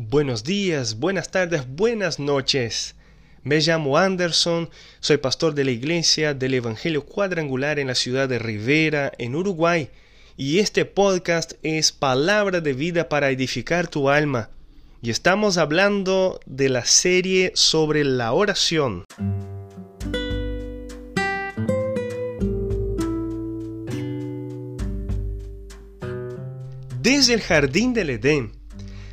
Buenos días, buenas tardes, buenas noches. Me llamo Anderson, soy pastor de la Iglesia del Evangelio Cuadrangular en la ciudad de Rivera, en Uruguay, y este podcast es Palabra de Vida para edificar tu alma. Y estamos hablando de la serie sobre la oración. Desde el jardín del Edén,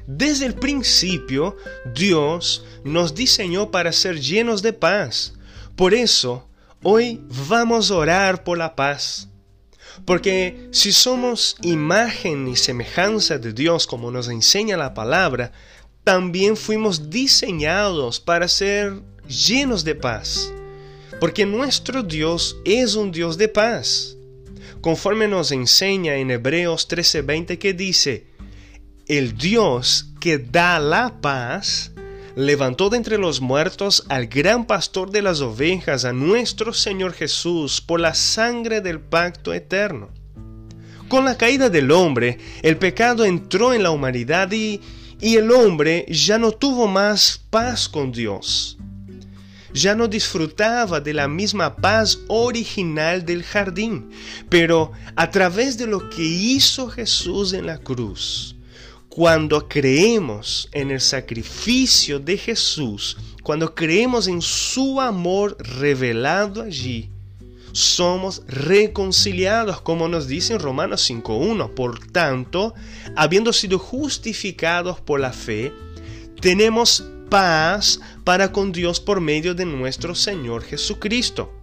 desde el principio, Dios nos diseñó para ser llenos de paz. Por eso, hoy vamos a orar por la paz. Porque si somos imagen y semejanza de Dios como nos enseña la palabra, también fuimos diseñados para ser llenos de paz. Porque nuestro Dios es un Dios de paz. Conforme nos enseña en Hebreos 13:20 que dice, el Dios que da la paz, levantó de entre los muertos al gran pastor de las ovejas, a nuestro Señor Jesús, por la sangre del pacto eterno. Con la caída del hombre, el pecado entró en la humanidad y, el hombre ya no tuvo más paz con Dios. Ya no disfrutaba de la misma paz original del jardín, pero a través de lo que hizo Jesús en la cruz, cuando creemos en el sacrificio de Jesús, cuando creemos en su amor revelado allí, somos reconciliados, como nos dice en Romanos 5.1. Por tanto, habiendo sido justificados por la fe, tenemos paz para con Dios por medio de nuestro Señor Jesucristo.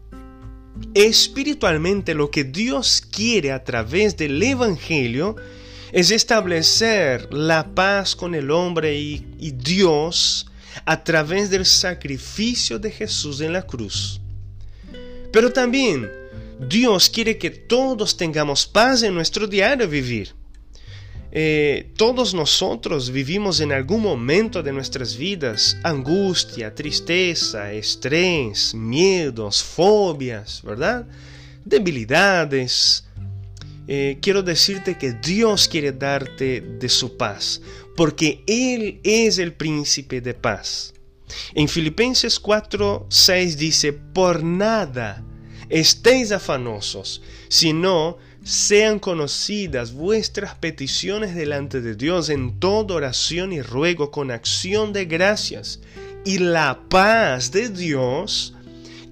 Espiritualmente lo que Dios quiere a través del Evangelio es establecer la paz con el hombre y, y, Dios a través del sacrificio de Jesús en la cruz. Pero también Dios quiere que todos tengamos paz en nuestro diario vivir. Eh, todos nosotros vivimos en algún momento de nuestras vidas angustia, tristeza, estrés, miedos, fobias, ¿verdad? Debilidades, eh, quiero decirte que Dios quiere darte de su paz, porque Él es el príncipe de paz. En Filipenses 4, 6 dice, por nada estéis afanosos, sino sean conocidas vuestras peticiones delante de Dios en toda oración y ruego con acción de gracias, y la paz de Dios,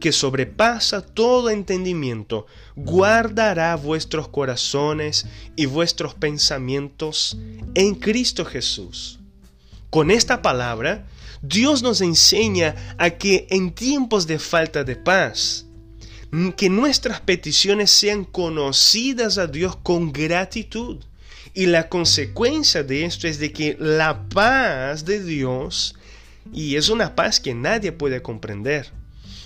que sobrepasa todo entendimiento, guardará vuestros corazones y vuestros pensamientos en Cristo Jesús. Con esta palabra, Dios nos enseña a que en tiempos de falta de paz, que nuestras peticiones sean conocidas a Dios con gratitud. Y la consecuencia de esto es de que la paz de Dios, y es una paz que nadie puede comprender,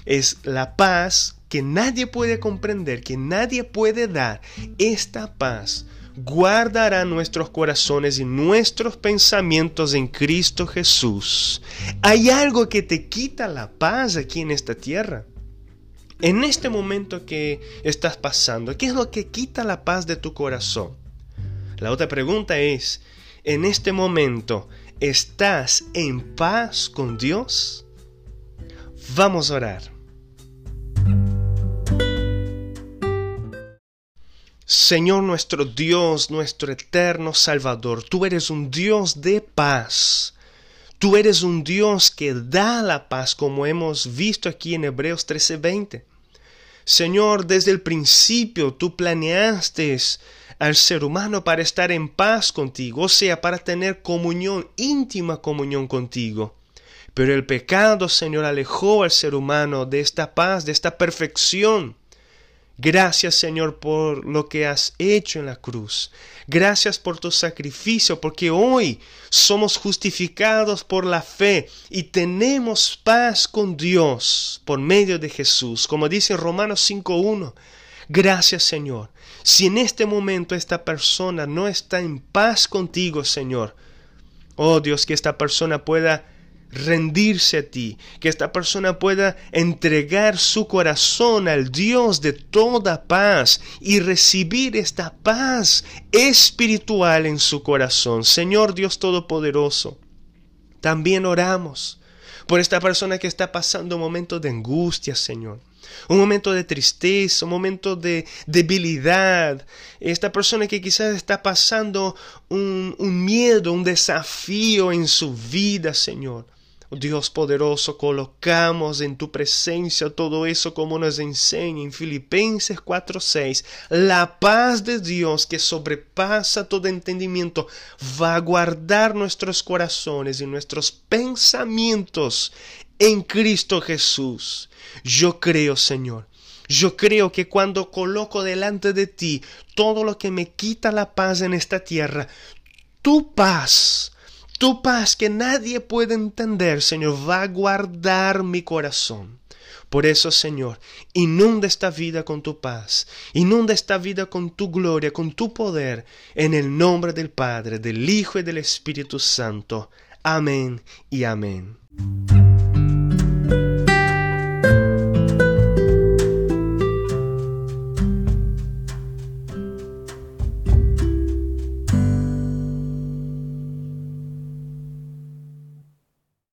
es la paz que nadie puede comprender, que nadie puede dar. Esta paz guardará nuestros corazones y nuestros pensamientos en Cristo Jesús. Hay algo que te quita la paz aquí en esta tierra. En este momento que estás pasando, ¿qué es lo que quita la paz de tu corazón? La otra pregunta es, en este momento, ¿estás en paz con Dios? Vamos a orar. Señor nuestro Dios, nuestro eterno Salvador, tú eres un Dios de paz. Tú eres un Dios que da la paz, como hemos visto aquí en Hebreos 13:20. Señor, desde el principio tú planeaste al ser humano para estar en paz contigo, o sea, para tener comunión, íntima comunión contigo. Pero el pecado, Señor, alejó al ser humano de esta paz, de esta perfección. Gracias Señor por lo que has hecho en la cruz. Gracias por tu sacrificio, porque hoy somos justificados por la fe y tenemos paz con Dios por medio de Jesús, como dice Romanos 5.1. Gracias Señor. Si en este momento esta persona no está en paz contigo, Señor, oh Dios, que esta persona pueda rendirse a ti, que esta persona pueda entregar su corazón al Dios de toda paz y recibir esta paz espiritual en su corazón. Señor Dios Todopoderoso, También oramos por esta persona que está pasando un momento de angustia, Señor. Un momento de tristeza, un momento de debilidad. Esta persona que quizás está pasando un, miedo, un desafío en su vida, Señor. Dios poderoso, colocamos en tu presencia todo eso como nos enseña en Filipenses 4:6. La paz de Dios que sobrepasa todo entendimiento va a guardar nuestros corazones y nuestros pensamientos en Cristo Jesús. Yo creo, Señor. Yo creo que cuando coloco delante de ti todo lo que me quita la paz en esta tierra, tu paz tu paz que nadie puede entender, Señor, va a guardar mi corazón. Por eso, Señor, inunda esta vida con tu paz, inunda esta vida con tu gloria, con tu poder, en el nombre del Padre, del Hijo y del Espíritu Santo. Amén y amén.